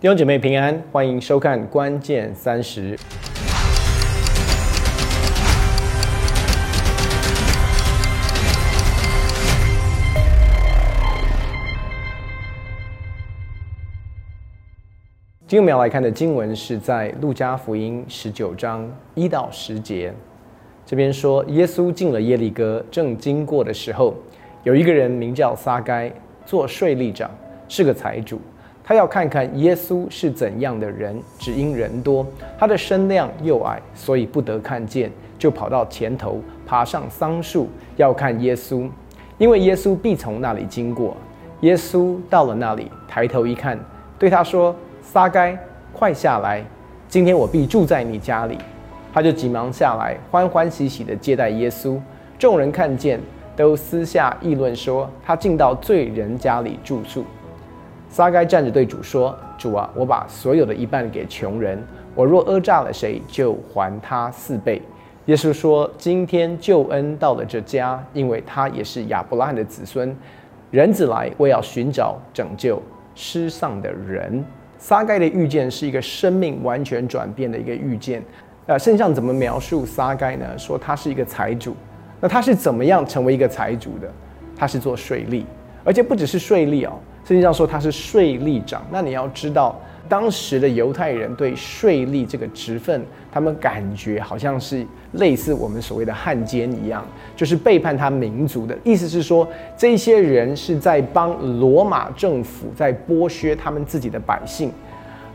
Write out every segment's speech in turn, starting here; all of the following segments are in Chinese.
弟兄姐妹平安，欢迎收看《关键三十》。今天我们要来看的经文是在路加福音十九章一到十节。这边说，耶稣进了耶利哥，正经过的时候，有一个人名叫撒该，做税吏长，是个财主。他要看看耶稣是怎样的人，只因人多，他的身量又矮，所以不得看见，就跑到前头，爬上桑树，要看耶稣，因为耶稣必从那里经过。耶稣到了那里，抬头一看，对他说。撒该，快下来！今天我必住在你家里。他就急忙下来，欢欢喜喜地接待耶稣。众人看见，都私下议论说：他进到罪人家里住宿。撒该站着对主说：“主啊，我把所有的一半给穷人。我若讹诈了谁，就还他四倍。”耶稣说：“今天救恩到了这家，因为他也是亚伯拉罕的子孙。人子来，为要寻找拯救失丧的人。”撒该的遇见是一个生命完全转变的一个遇见。呃，圣上怎么描述撒该呢？说他是一个财主。那他是怎么样成为一个财主的？他是做税吏，而且不只是税吏哦。实际上说他是税吏长。那你要知道。当时的犹太人对税吏这个职分，他们感觉好像是类似我们所谓的汉奸一样，就是背叛他民族的意思是说，这些人是在帮罗马政府在剥削他们自己的百姓，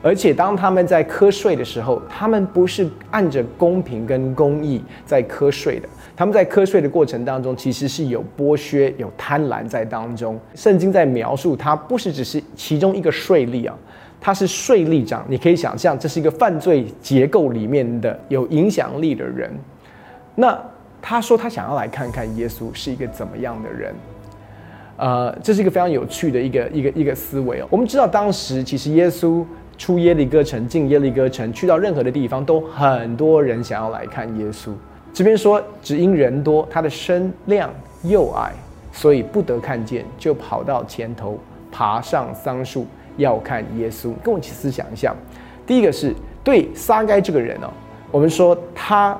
而且当他们在瞌税的时候，他们不是按着公平跟公义在瞌税的，他们在瞌税的过程当中，其实是有剥削、有贪婪在当中。圣经在描述他不是只是其中一个税吏啊。他是税吏长，你可以想象，这是一个犯罪结构里面的有影响力的人。那他说他想要来看看耶稣是一个怎么样的人，呃，这是一个非常有趣的一个一个一个思维哦。我们知道当时其实耶稣出耶利哥城，进耶利哥城，去到任何的地方，都很多人想要来看耶稣。这边说只因人多，他的身量又矮，所以不得看见，就跑到前头，爬上桑树。要看耶稣，跟我一起思想一下。第一个是对撒该这个人哦，我们说他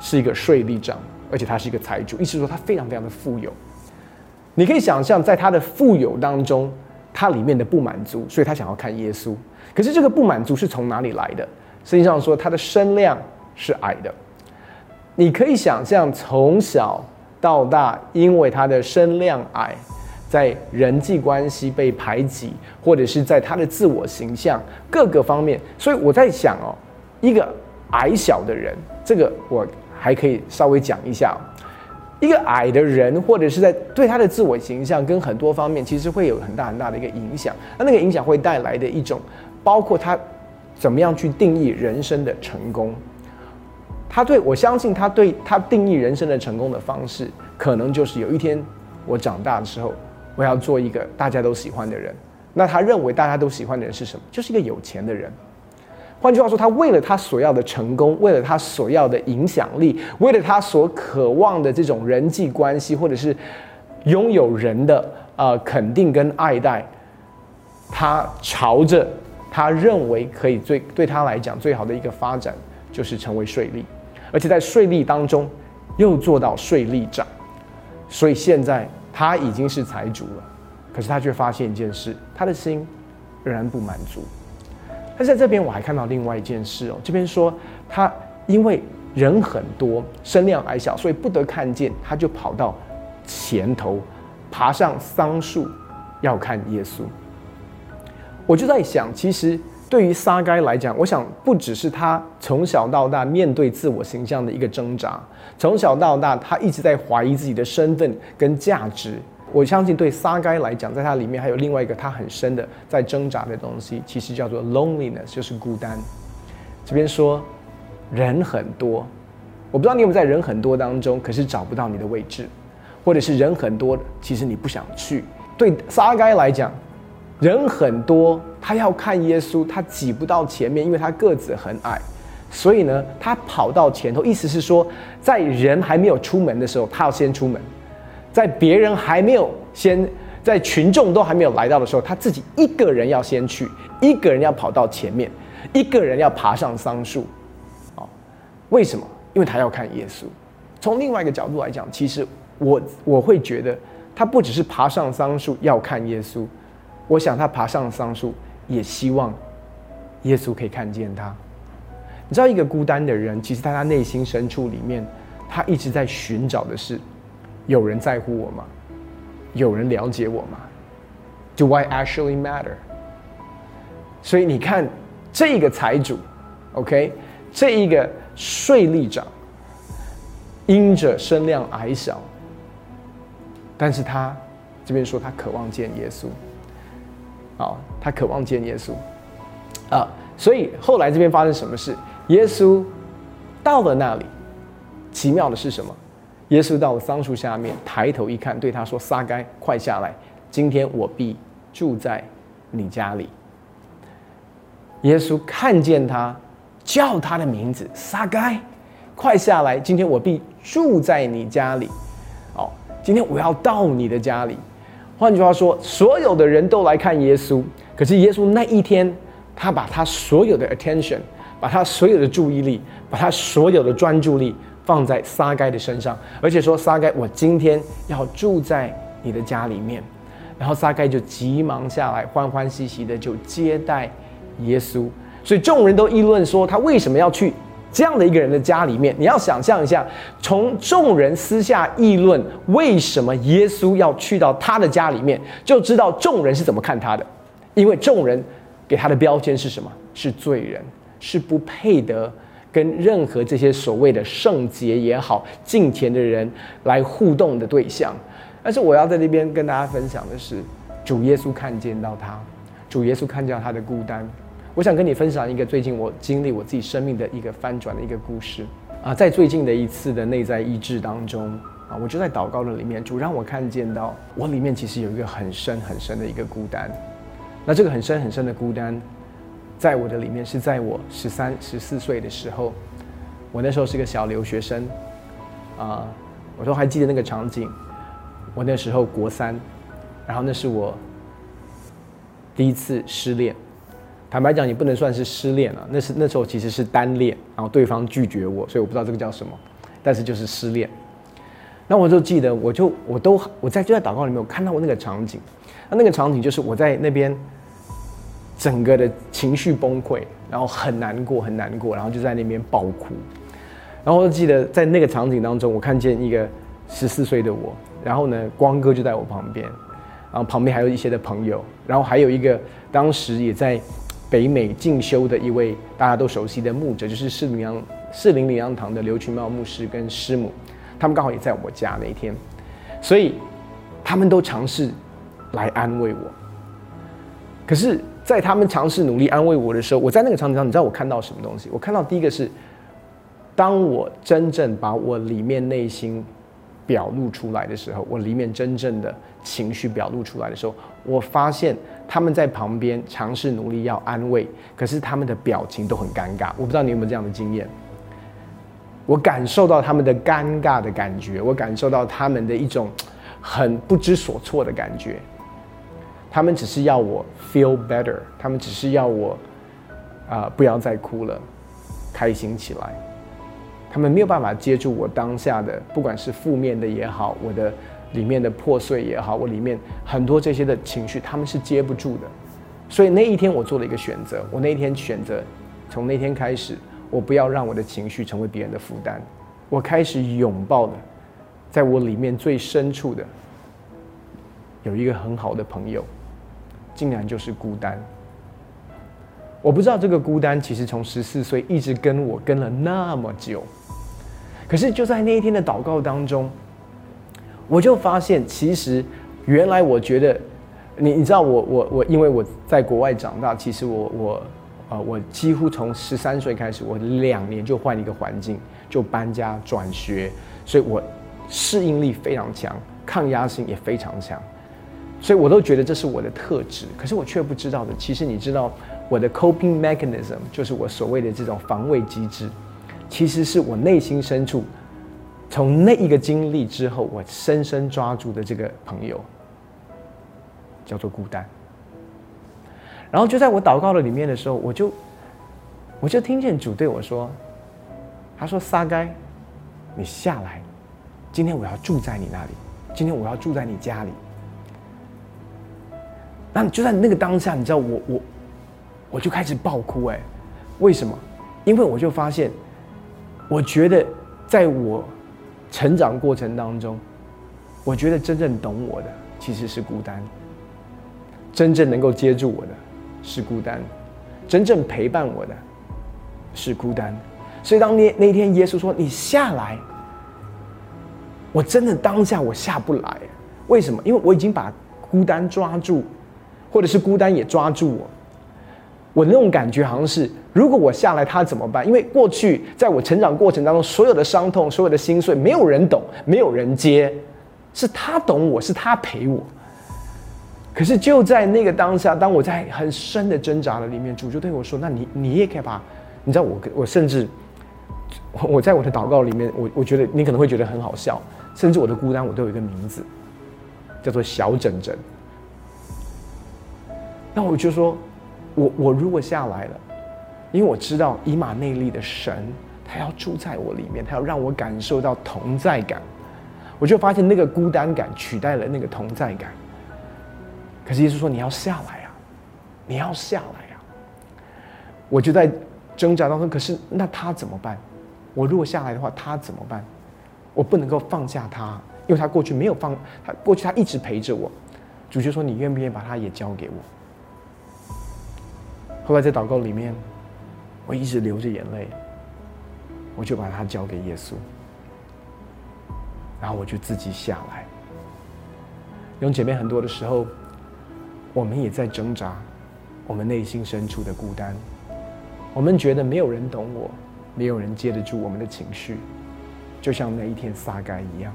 是一个税吏长，而且他是一个财主，意思说他非常非常的富有。你可以想象，在他的富有当中，他里面的不满足，所以他想要看耶稣。可是这个不满足是从哪里来的？实际上说他的身量是矮的。你可以想象，从小到大，因为他的身量矮。在人际关系被排挤，或者是在他的自我形象各个方面，所以我在想哦，一个矮小的人，这个我还可以稍微讲一下。一个矮的人，或者是在对他的自我形象跟很多方面，其实会有很大很大的一个影响。那那个影响会带来的一种，包括他怎么样去定义人生的成功。他对我相信，他对他定义人生的成功的方式，可能就是有一天我长大的时候。我要做一个大家都喜欢的人，那他认为大家都喜欢的人是什么？就是一个有钱的人。换句话说，他为了他所要的成功，为了他所要的影响力，为了他所渴望的这种人际关系，或者是拥有人的呃肯定跟爱戴，他朝着他认为可以最对他来讲最好的一个发展，就是成为税吏，而且在税吏当中又做到税吏长，所以现在。他已经是财主了，可是他却发现一件事，他的心仍然不满足。但在这边我还看到另外一件事哦，这边说他因为人很多，身量矮小，所以不得看见，他就跑到前头，爬上桑树，要看耶稣。我就在想，其实。对于撒该来讲，我想不只是他从小到大面对自我形象的一个挣扎，从小到大他一直在怀疑自己的身份跟价值。我相信对撒该来讲，在他里面还有另外一个他很深的在挣扎的东西，其实叫做 loneliness，就是孤单。这边说人很多，我不知道你有没有在人很多当中，可是找不到你的位置，或者是人很多，其实你不想去。对撒该来讲。人很多，他要看耶稣，他挤不到前面，因为他个子很矮，所以呢，他跑到前头。意思是说，在人还没有出门的时候，他要先出门；在别人还没有先在群众都还没有来到的时候，他自己一个人要先去，一个人要跑到前面，一个人要爬上桑树。哦，为什么？因为他要看耶稣。从另外一个角度来讲，其实我我会觉得，他不只是爬上桑树要看耶稣，我想他爬上桑树也希望耶稣可以看见他。你知道，一个孤单的人，其实在他内心深处里面，他一直在寻找的是，有人在乎我吗？有人了解我吗？Do I actually matter？所以你看，这个财主，OK，这一个税吏长，因着身量矮小，但是他这边说他渴望见耶稣，啊，他渴望见耶稣，啊，所以后来这边发生什么事？耶稣到了那里，奇妙的是什么？耶稣到桑树下面，抬头一看，对他说：“撒该，快下来！今天我必住在你家里。”耶稣看见他，叫他的名字：“撒该，快下来！今天我必住在你家里。”哦，今天我要到你的家里。换句话说，所有的人都来看耶稣，可是耶稣那一天，他把他所有的 attention，把他所有的注意力，把他所有的专注力。放在撒该的身上，而且说撒该，我今天要住在你的家里面。然后撒该就急忙下来，欢欢喜喜的就接待耶稣。所以众人都议论说，他为什么要去这样的一个人的家里面？你要想象一下，从众人私下议论为什么耶稣要去到他的家里面，就知道众人是怎么看他的。因为众人给他的标签是什么？是罪人，是不配得。跟任何这些所谓的圣洁也好、敬虔的人来互动的对象，但是我要在这边跟大家分享的是，主耶稣看见到他，主耶稣看见到他的孤单。我想跟你分享一个最近我经历我自己生命的一个翻转的一个故事啊，在最近的一次的内在医治当中啊，我就在祷告的里面，主让我看见到我里面其实有一个很深很深的一个孤单，那这个很深很深的孤单。在我的里面是在我十三、十四岁的时候，我那时候是个小留学生，啊，我都还记得那个场景。我那时候国三，然后那是我第一次失恋。坦白讲，也不能算是失恋了，那是那时候其实是单恋，然后对方拒绝我，所以我不知道这个叫什么，但是就是失恋。那我就记得，我就我都我在就在祷告里面，我看到我那个场景，那那个场景就是我在那边。整个的情绪崩溃，然后很难过，很难过，然后就在那边爆哭。然后我记得在那个场景当中，我看见一个十四岁的我，然后呢，光哥就在我旁边，然后旁边还有一些的朋友，然后还有一个当时也在北美进修的一位大家都熟悉的牧者，就是士林阳士林灵粮堂的刘群茂牧师跟师母，他们刚好也在我家那一天，所以他们都尝试来安慰我，可是。在他们尝试努力安慰我的时候，我在那个场景上，你知道我看到什么东西？我看到第一个是，当我真正把我里面内心表露出来的时候，我里面真正的情绪表露出来的时候，我发现他们在旁边尝试努力要安慰，可是他们的表情都很尴尬。我不知道你有没有这样的经验？我感受到他们的尴尬的感觉，我感受到他们的一种很不知所措的感觉。他们只是要我 feel better，他们只是要我啊不要再哭了，开心起来。他们没有办法接住我当下的，不管是负面的也好，我的里面的破碎也好，我里面很多这些的情绪，他们是接不住的。所以那一天我做了一个选择，我那一天选择从那天开始，我不要让我的情绪成为别人的负担，我开始拥抱的，在我里面最深处的有一个很好的朋友。竟然就是孤单。我不知道这个孤单其实从十四岁一直跟我跟了那么久，可是就在那一天的祷告当中，我就发现，其实原来我觉得，你你知道我我我，因为我在国外长大，其实我我啊，我几乎从十三岁开始，我两年就换一个环境，就搬家转学，所以我适应力非常强，抗压性也非常强。所以我都觉得这是我的特质，可是我却不知道的。其实你知道，我的 coping mechanism 就是我所谓的这种防卫机制，其实是我内心深处从那一个经历之后，我深深抓住的这个朋友。叫做孤单。然后就在我祷告的里面的时候，我就我就听见主对我说：“他说撒该，你下来，今天我要住在你那里，今天我要住在你家里。”那就在那个当下，你知道我我我就开始爆哭哎，为什么？因为我就发现，我觉得在我成长过程当中，我觉得真正懂我的其实是孤单，真正能够接住我的。是孤单，真正陪伴我的，是孤单。所以当那那天耶稣说：“你下来。”我真的当下我下不来，为什么？因为我已经把孤单抓住，或者是孤单也抓住我。我那种感觉好像是，如果我下来，他怎么办？因为过去在我成长过程当中，所有的伤痛、所有的心碎，没有人懂，没有人接，是他懂我，是他陪我。可是就在那个当下，当我在很深的挣扎的里面，主就对我说：“那你你也可以把，你知道我我甚至，我在我的祷告里面，我我觉得你可能会觉得很好笑，甚至我的孤单我都有一个名字，叫做小枕枕。那我就说，我我如果下来了，因为我知道以马内利的神，他要住在我里面，他要让我感受到同在感，我就发现那个孤单感取代了那个同在感。”可是耶稣说：“你要下来啊，你要下来啊！”我就在挣扎当中。可是那他怎么办？我如果下来的话，他怎么办？我不能够放下他，因为他过去没有放，他过去他一直陪着我。主角说：“你愿不愿意把他也交给我？”后来在祷告里面，我一直流着眼泪，我就把它交给耶稣，然后我就自己下来。用姐妹很多的时候。我们也在挣扎，我们内心深处的孤单，我们觉得没有人懂我，没有人接得住我们的情绪，就像那一天撒该一样。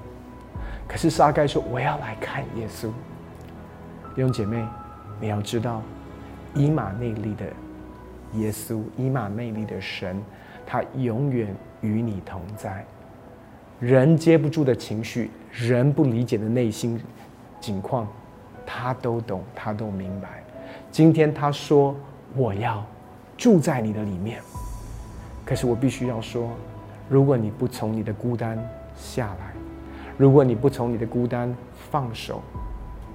可是撒该说：“我要来看耶稣。”弟兄姐妹，你要知道，以马内利的耶稣，以马内利的神，他永远与你同在。人接不住的情绪，人不理解的内心境况。他都懂，他都明白。今天他说：“我要住在你的里面。”可是我必须要说，如果你不从你的孤单下来，如果你不从你的孤单放手，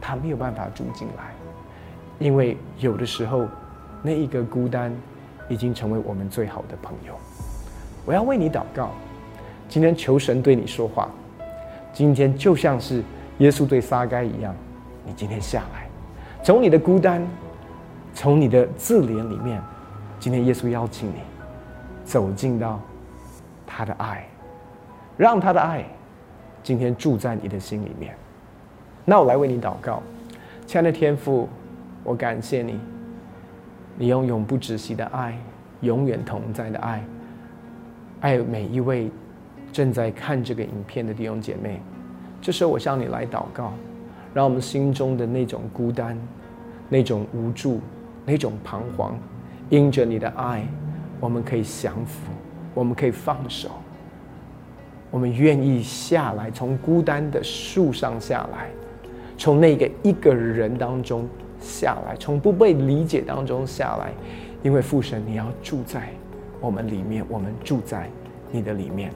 他没有办法住进来。因为有的时候，那一个孤单已经成为我们最好的朋友。我要为你祷告，今天求神对你说话。今天就像是耶稣对撒该一样。你今天下来，从你的孤单，从你的自怜里面，今天耶稣邀请你走进到他的爱，让他的爱今天住在你的心里面。那我来为你祷告，亲爱的天父，我感谢你，你用永不止息的爱，永远同在的爱，爱每一位正在看这个影片的弟兄姐妹。这时候，我向你来祷告。让我们心中的那种孤单、那种无助、那种彷徨，因着你的爱，我们可以降服，我们可以放手，我们愿意下来，从孤单的树上下来，从那个一个人当中下来，从不被理解当中下来，因为父神，你要住在我们里面，我们住在你的里面。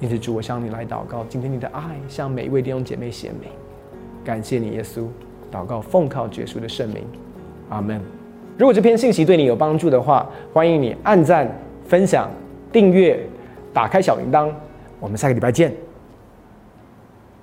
因此，主，我向你来祷告，今天你的爱向每一位弟兄姐妹显明。感谢你，耶稣，祷告奉靠耶稣的圣名，阿门。如果这篇信息对你有帮助的话，欢迎你按赞、分享、订阅、打开小铃铛。我们下个礼拜见。